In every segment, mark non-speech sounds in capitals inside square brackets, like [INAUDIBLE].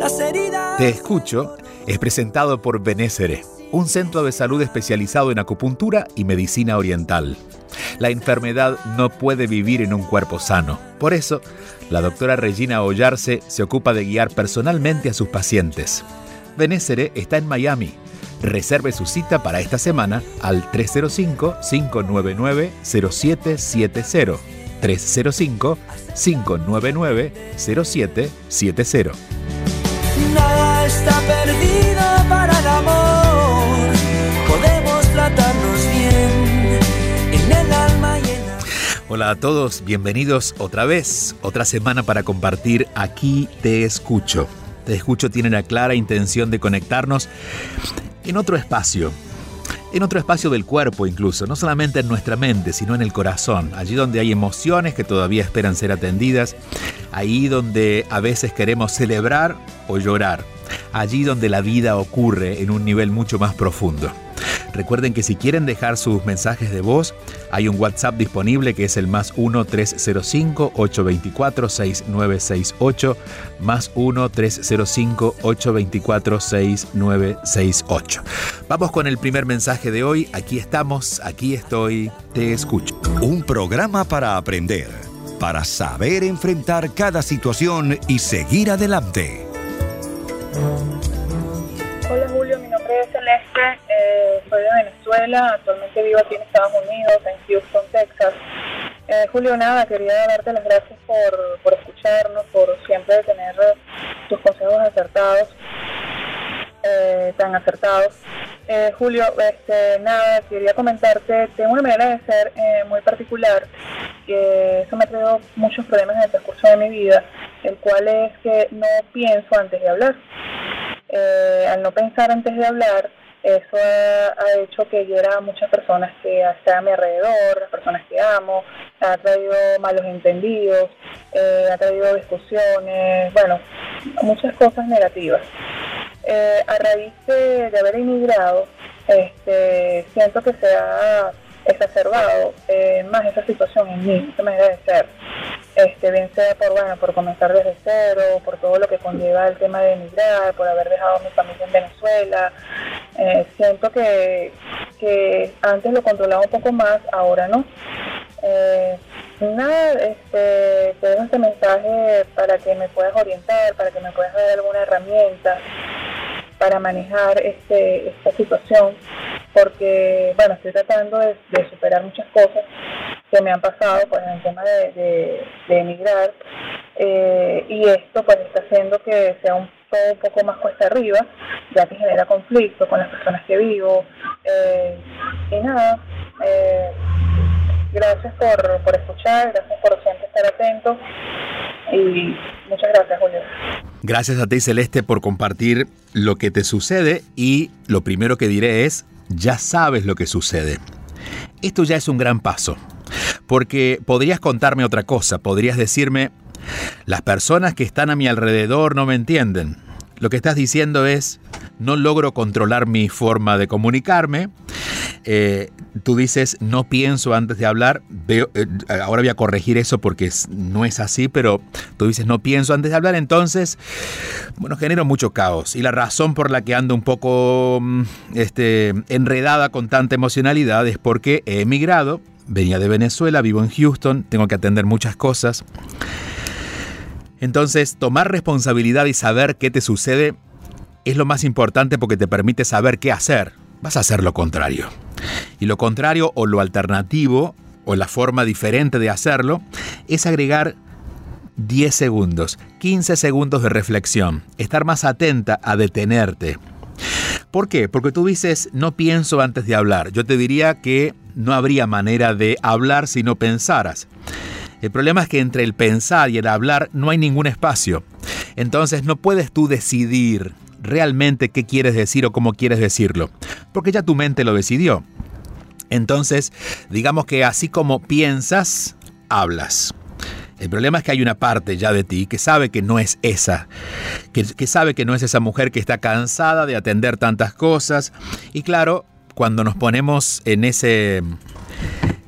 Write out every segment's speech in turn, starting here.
De. Te escucho es presentado por Benésere, un centro de salud especializado en acupuntura y medicina oriental. La enfermedad no puede vivir en un cuerpo sano. Por eso, la doctora Regina Ollarse se ocupa de guiar personalmente a sus pacientes. Benésere está en Miami. Reserve su cita para esta semana al 305-599-0770. 305-599-0770. Nada está perdido para el amor. Podemos tratarnos bien en el alma y en la... Hola a todos, bienvenidos otra vez, otra semana para compartir Aquí Te Escucho. Te Escucho tiene la clara intención de conectarnos en otro espacio, en otro espacio del cuerpo incluso, no solamente en nuestra mente, sino en el corazón, allí donde hay emociones que todavía esperan ser atendidas, ahí donde a veces queremos celebrar o llorar, allí donde la vida ocurre en un nivel mucho más profundo. Recuerden que si quieren dejar sus mensajes de voz, hay un WhatsApp disponible que es el más 1-305-824-6968, más 1-305-824-6968. Vamos con el primer mensaje de hoy. Aquí estamos, aquí estoy, te escucho. Un programa para aprender, para saber enfrentar cada situación y seguir adelante. Soy de Venezuela, actualmente vivo aquí en Estados Unidos, en Houston, Texas. Eh, Julio, nada, quería darte las gracias por, por escucharnos, por siempre tener tus consejos acertados, eh, tan acertados. Eh, Julio, este, nada, quería comentarte, tengo una manera de ser eh, muy particular, que eso me ha traído muchos problemas en el transcurso de mi vida, el cual es que no pienso antes de hablar. Eh, al no pensar antes de hablar, eso ha, hecho que hiera a muchas personas que están a mi alrededor, las personas que amo, ha traído malos entendidos, eh, ha traído discusiones, bueno, muchas cosas negativas. Eh, a raíz de, haber emigrado, este, siento que se ha exacerbado eh, más esa situación en mí, esa manera de ser. Este, bien sea por, bueno, por comenzar desde cero, por todo lo que conlleva el tema de emigrar, por haber dejado a mi familia en Venezuela. Eh, siento que, que antes lo controlaba un poco más, ahora no. Eh, nada, este, te dejo este mensaje para que me puedas orientar, para que me puedas dar alguna herramienta para manejar este, esta situación, porque, bueno, estoy tratando de, superar muchas cosas que me han pasado pues, en el tema de, de, emigrar, eh, y esto pues está haciendo que sea un, todo un poco más cuesta arriba, ya que genera conflicto con las personas que vivo, eh, y nada, eh, gracias por, por escuchar, gracias por siempre estar atento, y muchas gracias Julio. Gracias a ti Celeste por compartir lo que te sucede y lo primero que diré es, ya sabes lo que sucede. Esto ya es un gran paso, porque podrías contarme otra cosa, podrías decirme, las personas que están a mi alrededor no me entienden. Lo que estás diciendo es, no logro controlar mi forma de comunicarme. Eh, tú dices, no pienso antes de hablar. Veo, eh, ahora voy a corregir eso porque no es así, pero tú dices, no pienso antes de hablar. Entonces, bueno, genero mucho caos. Y la razón por la que ando un poco mm, este, enredada con tanta emocionalidad es porque he emigrado. Venía de Venezuela, vivo en Houston, tengo que atender muchas cosas. Entonces, tomar responsabilidad y saber qué te sucede es lo más importante porque te permite saber qué hacer. Vas a hacer lo contrario. Y lo contrario o lo alternativo o la forma diferente de hacerlo es agregar 10 segundos, 15 segundos de reflexión, estar más atenta a detenerte. ¿Por qué? Porque tú dices, no pienso antes de hablar. Yo te diría que no habría manera de hablar si no pensaras. El problema es que entre el pensar y el hablar no hay ningún espacio. Entonces no puedes tú decidir realmente qué quieres decir o cómo quieres decirlo, porque ya tu mente lo decidió. Entonces, digamos que así como piensas, hablas. El problema es que hay una parte ya de ti que sabe que no es esa, que, que, sabe que no es esa mujer que está cansada de atender tantas cosas. Y claro, cuando nos ponemos en ese,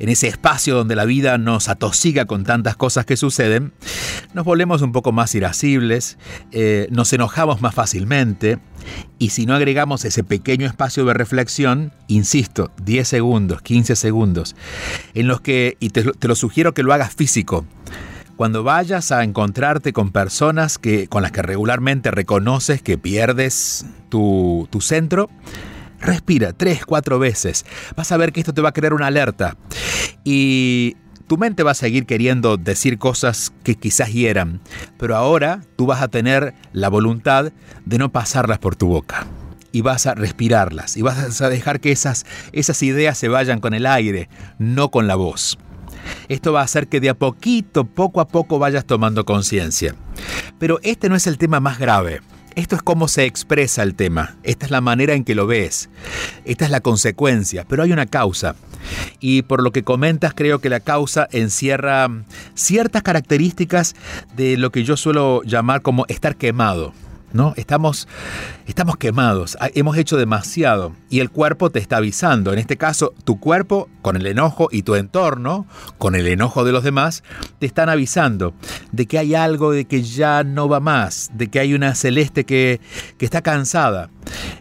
en ese espacio donde la vida nos atosiga con tantas cosas que suceden, nos volvemos un poco más irascibles, eh, nos enojamos más fácilmente y si no agregamos ese pequeño espacio de reflexión, insisto, 10 segundos, 15 segundos, en los que, y te, te lo sugiero que lo hagas físico, cuando vayas a encontrarte con personas que, con las que regularmente reconoces que pierdes tu, tu centro, Respira tres, cuatro veces. Vas a ver que esto te va a crear una alerta. Y tu mente va a seguir queriendo decir cosas que quizás hieran, pero ahora tú vas a tener la voluntad de no pasarlas por tu boca. Y vas a respirarlas, y vas a dejar que esas, esas ideas se vayan con el aire, no con la voz. Esto va a hacer que de a poquito, poco a poco vayas tomando conciencia. Pero este no es el tema más grave. Esto es cómo se expresa el tema, esta es la manera en que lo ves, esta es la consecuencia, pero hay una causa. Y por lo que comentas, creo que la causa encierra ciertas características de lo que yo suelo llamar como estar quemado. ¿No? Estamos, estamos quemados, hemos hecho demasiado y el cuerpo te está avisando. En este caso, tu cuerpo, con el enojo y tu entorno, con el enojo de los demás, te están avisando de que hay algo de que ya no va más, de que hay una celeste que, que está cansada.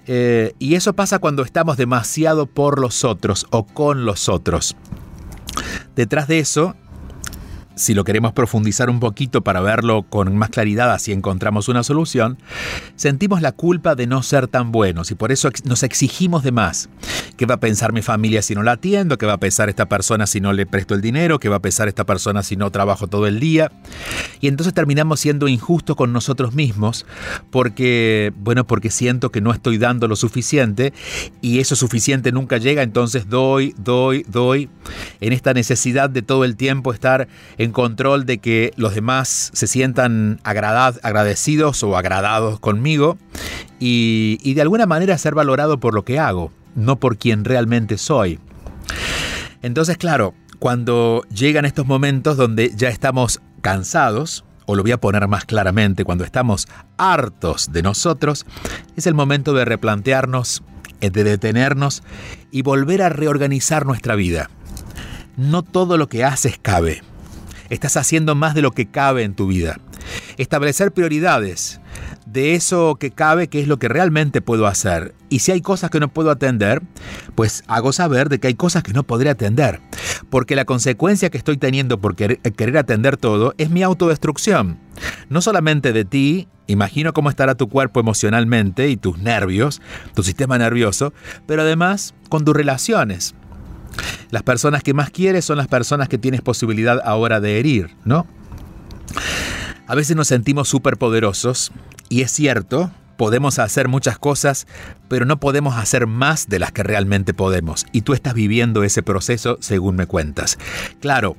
Eh, y eso pasa cuando estamos demasiado por los otros o con los otros. Detrás de eso si lo queremos profundizar un poquito para verlo con más claridad, así encontramos una solución, sentimos la culpa de no ser tan buenos y por eso nos exigimos de más. ¿Qué va a pensar mi familia si no la atiendo? ¿Qué va a pensar esta persona si no le presto el dinero? ¿Qué va a pensar esta persona si no trabajo todo el día? Y entonces terminamos siendo injustos con nosotros mismos porque, bueno, porque siento que no estoy dando lo suficiente y eso suficiente nunca llega, entonces doy, doy, doy, en esta necesidad de todo el tiempo estar en control de que los demás se sientan agradecidos o agradados conmigo y, y de alguna manera ser valorado por lo que hago, no por quien realmente soy. Entonces, claro, cuando llegan estos momentos donde ya estamos cansados, o lo voy a poner más claramente, cuando estamos hartos de nosotros, es el momento de replantearnos, de detenernos y volver a reorganizar nuestra vida. No todo lo que haces cabe. Estás haciendo más de lo que cabe en tu vida. Establecer prioridades de eso que cabe, qué es lo que realmente puedo hacer. Y si hay cosas que no puedo atender, pues hago saber de que hay cosas que no podré atender. Porque la consecuencia que estoy teniendo por querer, atender todo es mi autodestrucción. No solamente de ti, imagino cómo estará tu cuerpo emocionalmente y tus nervios, tu sistema nervioso, pero además con tus relaciones. Las personas que más quieres son las personas que tienes posibilidad ahora de herir, ¿no? A veces nos sentimos súper poderosos y es cierto, podemos hacer muchas cosas, pero no podemos hacer más de las que realmente podemos. Y tú estás viviendo ese proceso según me cuentas. Claro,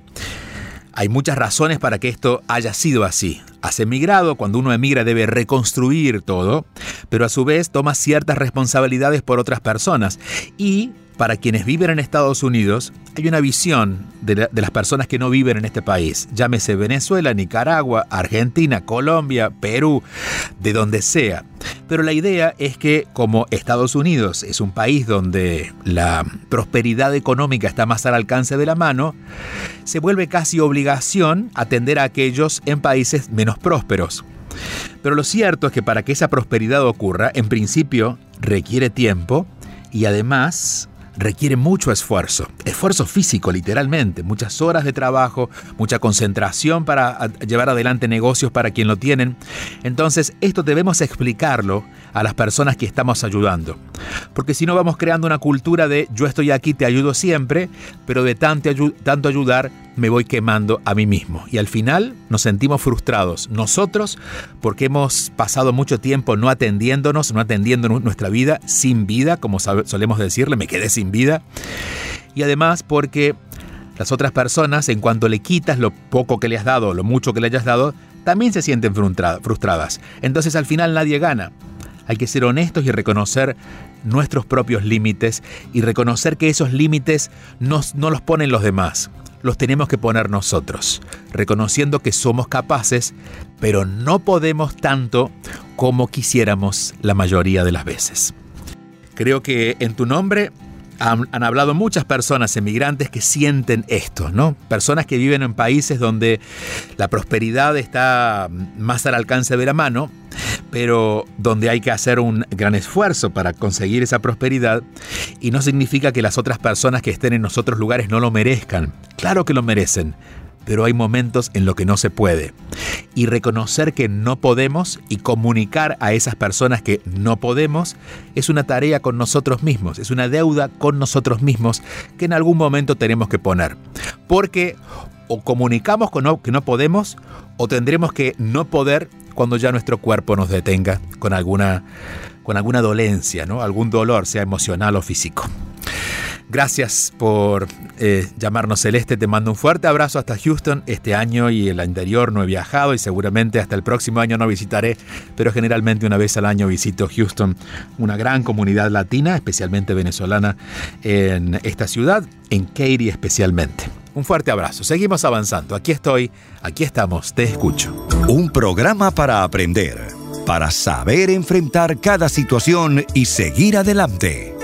hay muchas razones para que esto haya sido así. Has emigrado, cuando uno emigra debe reconstruir todo, pero a su vez toma ciertas responsabilidades por otras personas. Y para quienes viven en Estados Unidos, hay una visión de, las personas que no viven en este país. Llámese Venezuela, Nicaragua, Argentina, Colombia, Perú, de donde sea. Pero la idea es que como Estados Unidos es un país donde la prosperidad económica está más al alcance de la mano, se vuelve casi obligación atender a aquellos en países menos prósperos. Pero lo cierto es que para que esa prosperidad ocurra, en principio requiere tiempo y además requiere mucho esfuerzo, esfuerzo físico literalmente, muchas horas de trabajo, mucha concentración para llevar adelante negocios para quien lo tienen. Entonces esto debemos explicarlo a las personas que estamos ayudando, porque si no vamos creando una cultura de yo estoy aquí, te ayudo siempre, pero de tanto, tanto ayudar me voy quemando a mí mismo. Y al final nos sentimos frustrados, nosotros, porque hemos pasado mucho tiempo no atendiéndonos, no atendiendo nuestra vida, sin vida, como solemos decirle, me quedé sin vida. Y además porque las otras personas, en cuanto le quitas lo poco que le has dado, lo mucho que le hayas dado, también se sienten frustradas. Entonces al final nadie gana. Hay que ser honestos y reconocer nuestros propios límites y reconocer que esos límites no, no los ponen los demás, los tenemos que poner nosotros, reconociendo que somos capaces, pero no podemos tanto como quisiéramos la mayoría de las veces. Creo que en tu nombre han, hablado muchas personas emigrantes que sienten esto, ¿no? Personas que viven en países donde la prosperidad está más al alcance de la mano, pero donde hay que hacer un gran esfuerzo para conseguir esa prosperidad y no significa que las otras personas que estén en otros lugares no lo merezcan. Claro que lo merecen, pero hay momentos en los que no se puede. Y reconocer que no podemos y comunicar a esas personas que no podemos es una tarea con nosotros mismos, es una deuda con nosotros mismos que en algún momento tenemos que poner. Porque o comunicamos con que no podemos o tendremos que no poder cuando ya nuestro cuerpo nos detenga con alguna, con alguna dolencia, ¿no? algún dolor, sea emocional o físico. Gracias por eh, llamarnos Celeste. Te mando un fuerte abrazo hasta Houston. Este año y el anterior no he viajado y seguramente hasta el próximo año no visitaré, pero generalmente una vez al año visito Houston, una gran comunidad latina, especialmente venezolana, en esta ciudad, en Katy especialmente. Un fuerte abrazo. Seguimos avanzando. Aquí estoy, aquí estamos, te escucho. Un programa para aprender, para saber enfrentar cada situación y seguir adelante.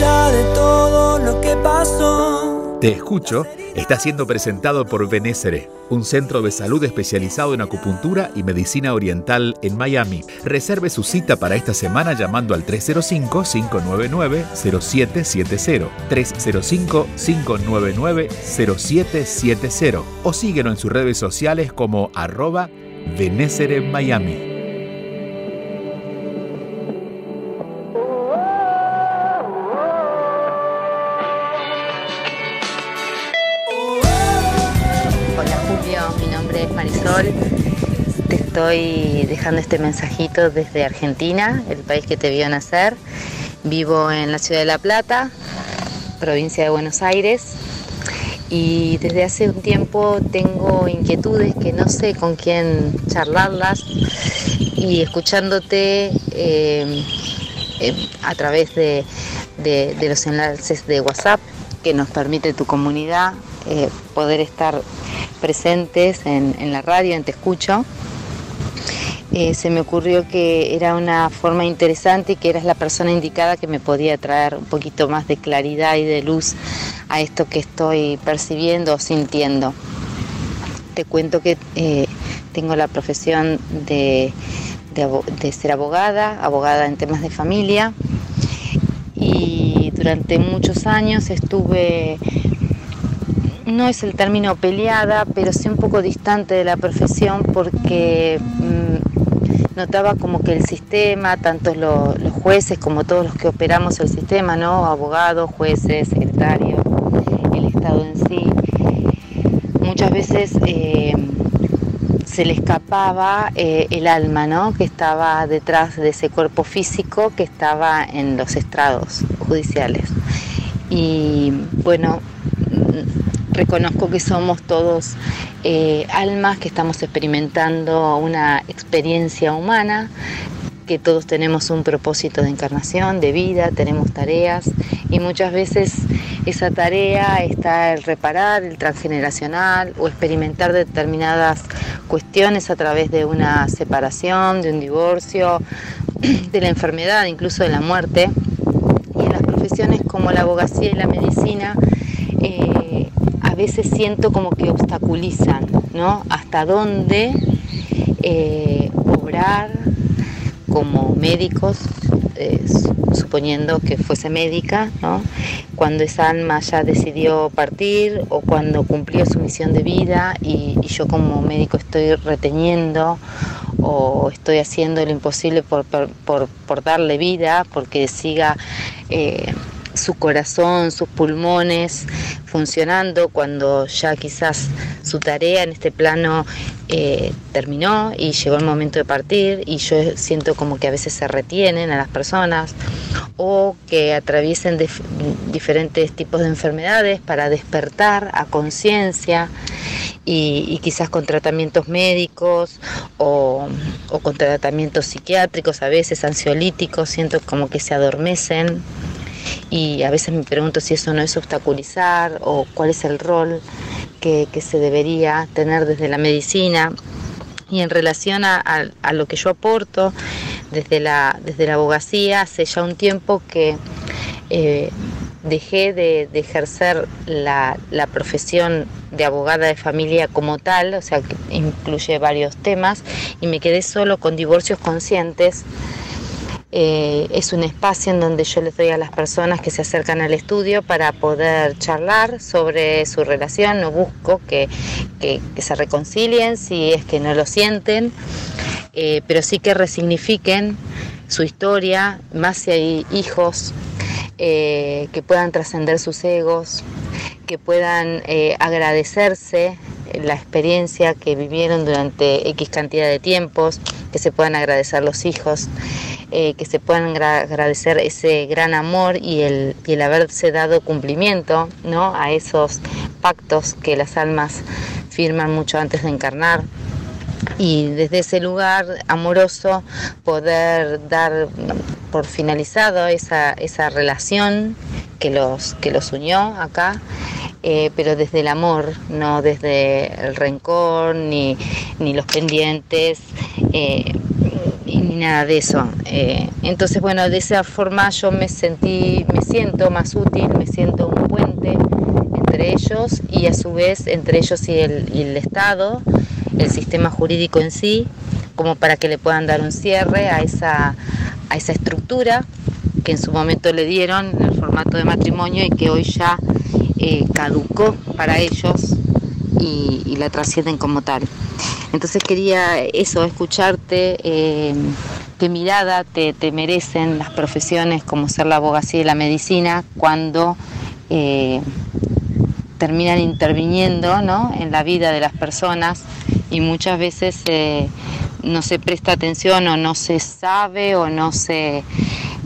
De todo lo que pasó. Te escucho está siendo presentado por Benessere, un centro de salud especializado en acupuntura y medicina oriental en Miami. Reserve su cita para esta semana llamando al 305-599-0770. 305-599-0770 o síguelo en sus redes sociales como arroba Miami. Te estoy dejando este mensajito desde Argentina, el país que te vio nacer. Vivo en la ciudad de La Plata, provincia de Buenos Aires. Y desde hace un tiempo tengo inquietudes que no sé con quién charlarlas. Y escuchándote eh, eh, a través de, los enlaces de WhatsApp que nos permite tu comunidad eh, poder estar presentes en, la radio, en Te Escucho, eh, se me ocurrió que era una forma interesante y que eras la persona indicada que me podía traer un poquito más de claridad y de luz a esto que estoy percibiendo o sintiendo. Te cuento que eh, tengo la profesión de, de ser abogada, abogada en temas de familia y durante muchos años estuve no es el término peleada, pero sí un poco distante de la profesión porque mm, notaba como que el sistema, tanto los jueces como todos los que operamos el sistema, ¿no? abogados, jueces, secretarios, el Estado en sí, muchas veces eh, se le escapaba eh, el alma, ¿no? que estaba detrás de ese cuerpo físico que estaba en los estrados judiciales. Y bueno, reconozco que somos todos eh, almas que estamos experimentando una experiencia humana, que todos tenemos un propósito de encarnación, de vida, tenemos tareas y muchas veces esa tarea está el reparar, el transgeneracional o experimentar determinadas cuestiones a través de una separación, de un divorcio, [CLEARS THROAT] de la enfermedad, incluso de la muerte. Y en las profesiones como la abogacía y la medicina, eh, veces siento como que obstaculizan, ¿no? Hasta dónde eh, obrar como médicos, eh, suponiendo que fuese médica, ¿no? Cuando esa alma ya decidió partir o cuando cumplió su misión de vida y, yo como médico estoy reteniendo o estoy haciendo lo imposible por, darle vida, porque siga eh, su corazón, sus pulmones funcionando cuando ya quizás su tarea en este plano eh, terminó y llegó el momento de partir y yo siento como que a veces se retienen a las personas o que atraviesen diferentes tipos de enfermedades para despertar a conciencia y, quizás con tratamientos médicos o, con tratamientos psiquiátricos, a veces ansiolíticos, siento como que se adormecen y a veces me pregunto si eso no es obstaculizar o cuál es el rol que, se debería tener desde la medicina. Y en relación a, lo que yo aporto desde la, desde la abogacía, hace ya un tiempo que eh, dejé de, ejercer la, profesión de abogada de familia como tal, o sea, que incluye varios temas, y me quedé solo con divorcios conscientes. Eh, es un espacio en donde yo les doy a las personas que se acercan al estudio para poder charlar sobre su relación, no busco que, se reconcilien si es que no lo sienten, eh, pero sí que resignifiquen su historia, más si hay hijos eh, que puedan trascender sus egos, que puedan agradecerse la experiencia que vivieron durante X cantidad de tiempos, que se puedan agradecer los hijos, eh, que se puedan agradecer ese gran amor y el, y el haberse dado cumplimiento ¿no? a esos pactos que las almas firman mucho antes de encarnar y desde ese lugar amoroso poder dar por finalizado esa, esa relación que los, que los unió acá, eh, pero desde el amor, no desde el rencor ni, los pendientes. Eh, ni nada de eso. Eh, entonces, bueno, de esa forma yo me sentí, me siento más útil, me siento un puente entre ellos y a su vez entre ellos y el, y el Estado el sistema jurídico en sí, como para que le puedan dar un cierre a esa, a esa estructura que en su momento le dieron en el formato de matrimonio y que hoy ya eh, caducó para ellos y, la trascienden como tal. Entonces quería eso, escucharte, eh, qué mirada te, merecen las profesiones como ser la abogacía y la medicina cuando eh, terminan interviniendo ¿no? en la vida de las personas y muchas veces no se presta atención o no se sabe o no se,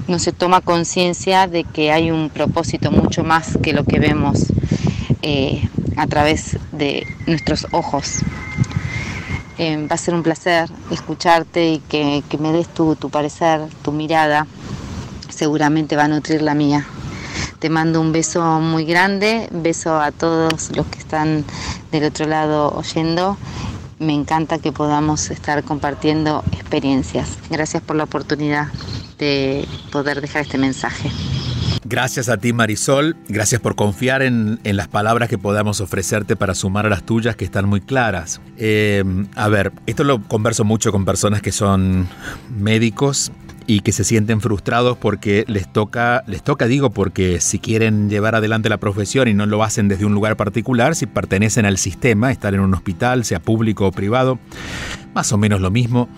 no se toma conciencia de que hay un propósito mucho más que lo que vemos eh, a través de nuestros ojos. Eh, va a ser un placer escucharte y que, me des tu, tu parecer, tu mirada. Seguramente va a nutrir la mía. Te mando un beso muy grande, beso a todos los que están del otro lado oyendo me encanta que podamos estar compartiendo experiencias. Gracias por la oportunidad de poder dejar este mensaje. Gracias a ti Marisol, gracias por confiar en, las palabras que podamos ofrecerte para sumar a las tuyas que están muy claras. Eh, a ver, esto lo converso mucho con personas que son médicos y que se sienten frustrados porque les toca, les toca, digo, porque si quieren llevar adelante la profesión y no lo hacen desde un lugar particular, si pertenecen al sistema, estar en un hospital, sea público o privado, más o menos lo mismo,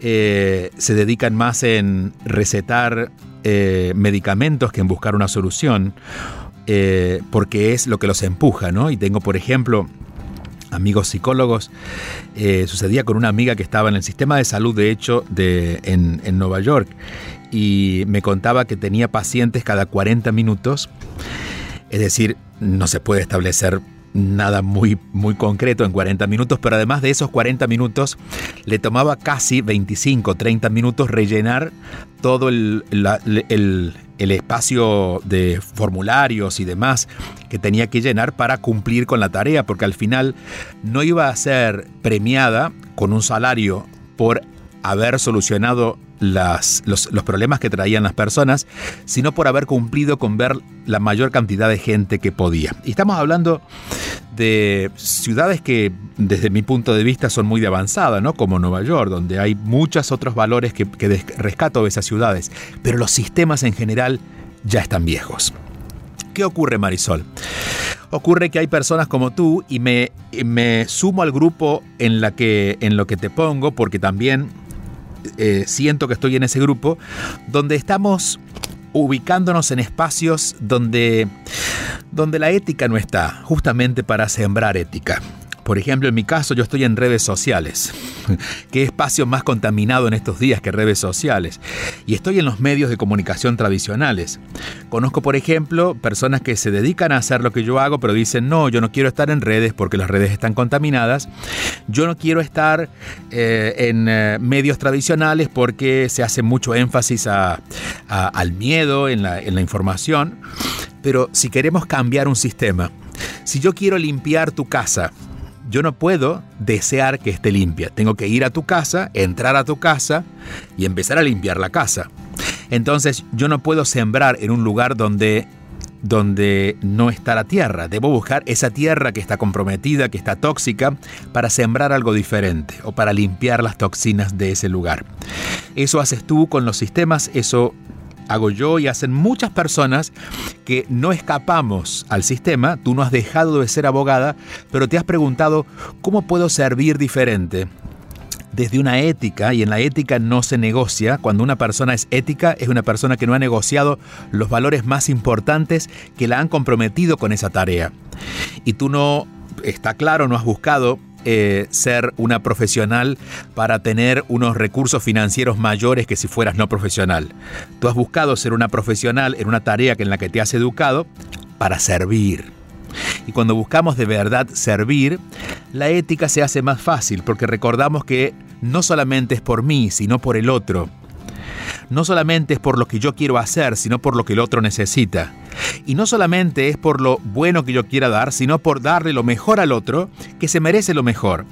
eh, se dedican más en recetar eh, medicamentos que en buscar una solución, eh, porque es lo que los empuja, ¿no? Y tengo, por ejemplo, amigos psicólogos. Eh, sucedía con una amiga que estaba en el sistema de salud, de hecho, de, en, en Nueva York, y me contaba que tenía pacientes cada 40 minutos. Es decir, no se puede establecer nada muy, muy concreto en 40 minutos, pero además de esos 40 minutos, le tomaba casi 25, 30 minutos rellenar todo el, el, espacio de formularios y demás que tenía que llenar para cumplir con la tarea, porque al final no iba a ser premiada con un salario por haber solucionado los, problemas que traían las personas, sino por haber cumplido con ver la mayor cantidad de gente que podía. Y estamos hablando de ciudades que desde mi punto de vista son muy de avanzada, ¿no? como Nueva York, donde hay muchos otros valores que, rescato de esas ciudades, pero los sistemas en general ya están viejos. ¿Qué ocurre, Marisol? Ocurre que hay personas como tú y me, me sumo al grupo en, la que, en lo que te pongo porque también eh, siento que estoy en ese grupo, donde estamos ubicándonos en espacios donde, donde la ética no está, justamente para sembrar ética. Por ejemplo, en mi caso yo estoy en redes sociales. ¿Qué espacio más contaminado en estos días que redes sociales? Y estoy en los medios de comunicación tradicionales. Conozco, por ejemplo, personas que se dedican a hacer lo que yo hago, pero dicen, no, yo no quiero estar en redes porque las redes están contaminadas. Yo no quiero estar eh, en eh, medios tradicionales porque se hace mucho énfasis al miedo en la, en la información. Pero si queremos cambiar un sistema, si yo quiero limpiar tu casa, yo no puedo desear que esté limpia. Tengo que ir a tu casa, entrar a tu casa y empezar a limpiar la casa. Entonces yo no puedo sembrar en un lugar donde donde no está la tierra. Debo buscar esa tierra que está comprometida, que está tóxica, para sembrar algo diferente o para limpiar las toxinas de ese lugar. Eso haces tú con los sistemas, eso hago yo y hacen muchas personas que no escapamos al sistema, tú no has dejado de ser abogada, pero te has preguntado, ¿cómo puedo servir diferente? desde una ética, y en la ética no se negocia, cuando una persona es ética, es una persona que no ha negociado los valores más importantes que la han comprometido con esa tarea. Y tú no, está claro, no has buscado eh, ser una profesional para tener unos recursos financieros mayores que si fueras no profesional. Tú has buscado ser una profesional en una tarea en la que te has educado para servir. Y cuando buscamos de verdad servir, la ética se hace más fácil porque recordamos que no solamente es por mí, sino por el otro no solamente es por lo que yo quiero hacer, sino por lo que el otro necesita. Y no solamente es por lo bueno que yo quiera dar, sino por darle lo mejor al otro, que se merece lo mejor.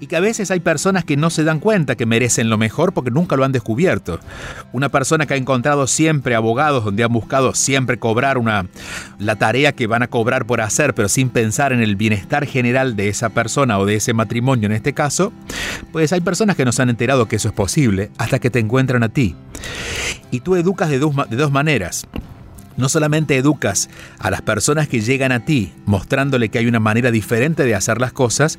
Y que a veces hay personas que no se dan cuenta que merecen lo mejor porque nunca lo han descubierto. Una persona que ha encontrado siempre abogados donde han buscado siempre cobrar una la tarea que van a cobrar por hacer, pero sin pensar en el bienestar general de esa persona o de ese matrimonio en este caso, pues hay personas que no se han enterado que eso es posible hasta que te encuentran a ti. Y tú educas de dos, de dos maneras. No solamente educas a las personas que llegan a ti mostrándole que hay una manera diferente de hacer las cosas,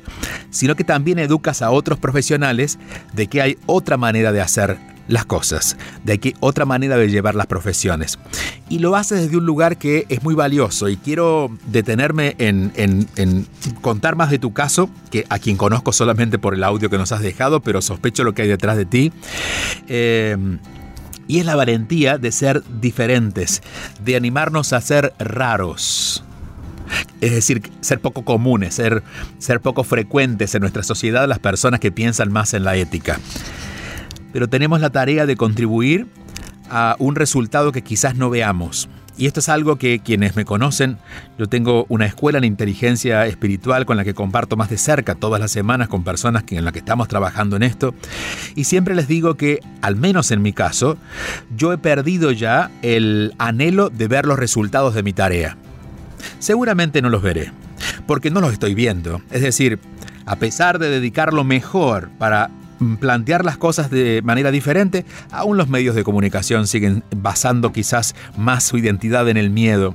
sino que también educas a otros profesionales de que hay otra manera de hacer las cosas, de que otra manera de llevar las profesiones. Y lo haces desde un lugar que es muy valioso y quiero detenerme en, contar más de tu caso, que a quien conozco solamente por el audio que nos has dejado, pero sospecho lo que hay detrás de ti. Eh, y es la valentía de ser diferentes, de animarnos a ser raros. Es decir, ser poco comunes, ser, ser poco frecuentes en nuestra sociedad las personas que piensan más en la ética. Pero tenemos la tarea de contribuir a un resultado que quizás no veamos. Y esto es algo que quienes me conocen, yo tengo una escuela en inteligencia espiritual con la que comparto más de cerca todas las semanas con personas en las que estamos trabajando en esto. Y siempre les digo que, al menos en mi caso, yo he perdido ya el anhelo de ver los resultados de mi tarea. Seguramente no los veré, porque no los estoy viendo. Es decir, a pesar de dedicar lo mejor para plantear las cosas de manera diferente, aún los medios de comunicación siguen basando quizás más su identidad en el miedo.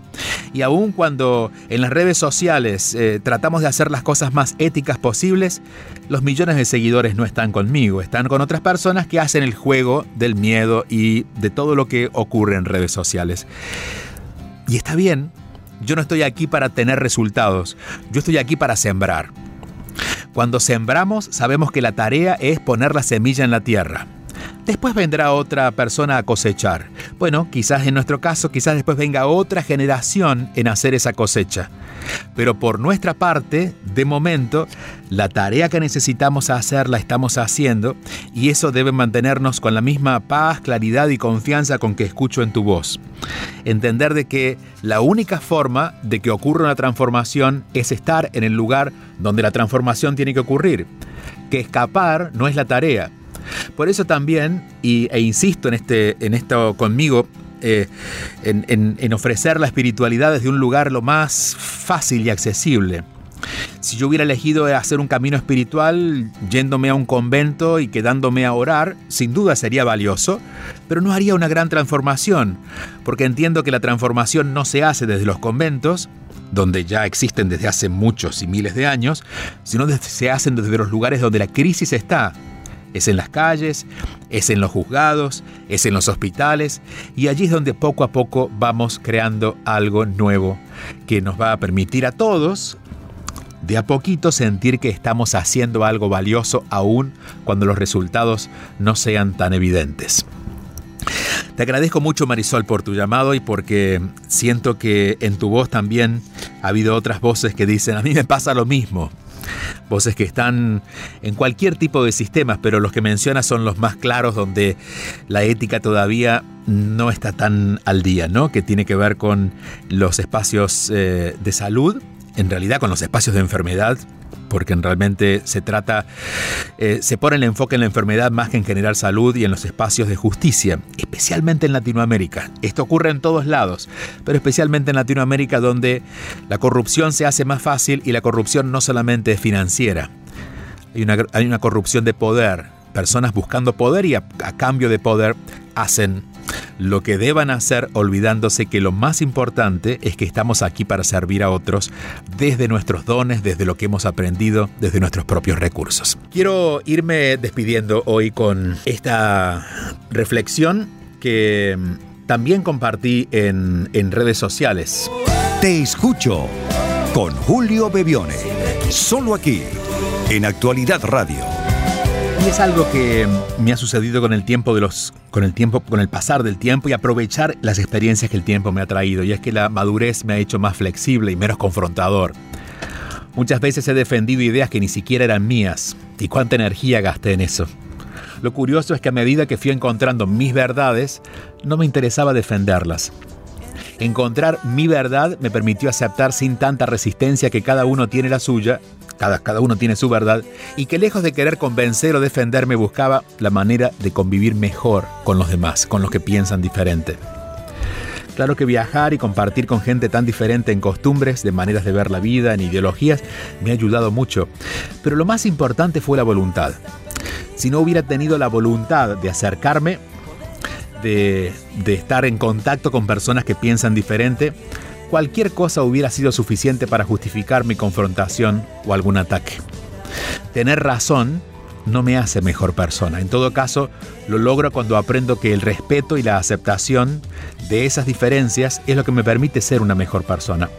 Y aún cuando en las redes sociales eh, tratamos de hacer las cosas más éticas posibles, los millones de seguidores no están conmigo, están con otras personas que hacen el juego del miedo y de todo lo que ocurre en redes sociales. Y está bien, yo no estoy aquí para tener resultados, yo estoy aquí para sembrar. Cuando sembramos, sabemos que la tarea es poner la semilla en la tierra. Después vendrá otra persona a cosechar. Bueno, quizás en nuestro caso, quizás después venga otra generación en hacer esa cosecha. Pero por nuestra parte, de momento, la tarea que necesitamos hacer la estamos haciendo y eso debe mantenernos con la misma paz, claridad y confianza con que escucho en tu voz. Entender de que la única forma de que ocurra una transformación es estar en el lugar donde la transformación tiene que ocurrir. Que escapar no es la tarea. Por eso también, y, e insisto en, este, en esto conmigo, eh, en, ofrecer la espiritualidad desde un lugar lo más fácil y accesible. Si yo hubiera elegido hacer un camino espiritual yéndome a un convento y quedándome a orar, sin duda sería valioso, pero no haría una gran transformación, porque entiendo que la transformación no se hace desde los conventos, donde ya existen desde hace muchos y miles de años, sino se hacen desde los lugares donde la crisis está, es en las calles, es en los juzgados, es en los hospitales y allí es donde poco a poco vamos creando algo nuevo que nos va a permitir a todos de a poquito sentir que estamos haciendo algo valioso aún cuando los resultados no sean tan evidentes. Te agradezco mucho Marisol por tu llamado y porque siento que en tu voz también ha habido otras voces que dicen, a mí me pasa lo mismo. Voces que están en cualquier tipo de sistemas, pero los que mencionas son los más claros donde la ética todavía no está tan al día, ¿no? Que tiene que ver con los espacios eh, de salud, en realidad con los espacios de enfermedad, porque realmente se trata, eh, se pone el enfoque en la enfermedad más que en generar salud y en los espacios de justicia, especialmente en Latinoamérica. Esto ocurre en todos lados, pero especialmente en Latinoamérica donde la corrupción se hace más fácil y la corrupción no solamente es financiera. Hay una, hay una corrupción de poder, personas buscando poder y a cambio de poder hacen lo que deban hacer olvidándose que lo más importante es que estamos aquí para servir a otros desde nuestros dones, desde lo que hemos aprendido, desde nuestros propios recursos. Quiero irme despidiendo hoy con esta reflexión que mm, también compartí en, en redes sociales. Te escucho con Julio Bebione, solo aquí, en Actualidad Radio. Y es algo que me ha sucedido con el tiempo de los con el tiempo con el pasar del tiempo y aprovechar las experiencias que el tiempo me ha traído y es que la madurez me ha hecho más flexible y menos confrontador. Muchas veces he defendido ideas que ni siquiera eran mías y cuánta energía gasté en eso. Lo curioso es que a medida que fui encontrando mis verdades, no me interesaba defenderlas. Encontrar mi verdad me permitió aceptar sin tanta resistencia que cada uno tiene la suya cada, uno tiene su verdad, y que lejos de querer convencer o defenderme buscaba la manera de convivir mejor con los demás, con los que piensan diferente. Claro que viajar y compartir con gente tan diferente en costumbres, de maneras de ver la vida, en ideologías, me ha ayudado mucho. Pero lo más importante fue la voluntad. Si no hubiera tenido la voluntad de acercarme, de, de estar en contacto con personas que piensan diferente, cualquier cosa hubiera sido suficiente para justificar mi confrontación o algún ataque. Tener razón no me hace mejor persona. En todo caso, lo logro cuando aprendo que el respeto y la aceptación de esas diferencias es lo que me permite ser una mejor persona.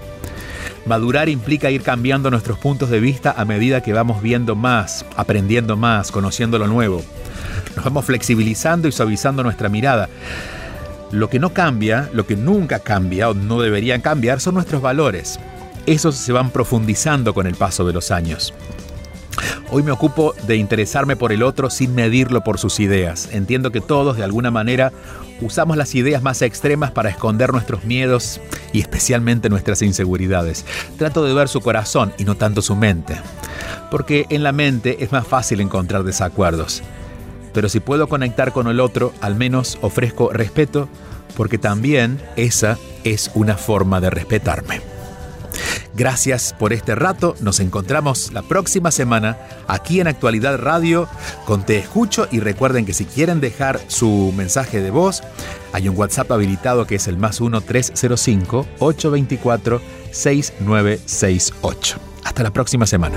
Madurar implica ir cambiando nuestros puntos de vista a medida que vamos viendo más, aprendiendo más, conociendo lo nuevo. Nos vamos flexibilizando y suavizando nuestra mirada. Lo que no cambia, lo que nunca cambia o no deberían cambiar son nuestros valores. Esos se van profundizando con el paso de los años. Hoy me ocupo de interesarme por el otro sin medirlo por sus ideas. Entiendo que todos, de alguna manera, usamos las ideas más extremas para esconder nuestros miedos y especialmente nuestras inseguridades. Trato de ver su corazón y no tanto su mente. Porque en la mente es más fácil encontrar desacuerdos pero si puedo conectar con el otro, al menos ofrezco respeto, porque también esa es una forma de respetarme. Gracias por este rato, nos encontramos la próxima semana aquí en Actualidad Radio con Te Escucho y recuerden que si quieren dejar su mensaje de voz, hay un WhatsApp habilitado que es el más 1-305-824-6968. Hasta la próxima semana.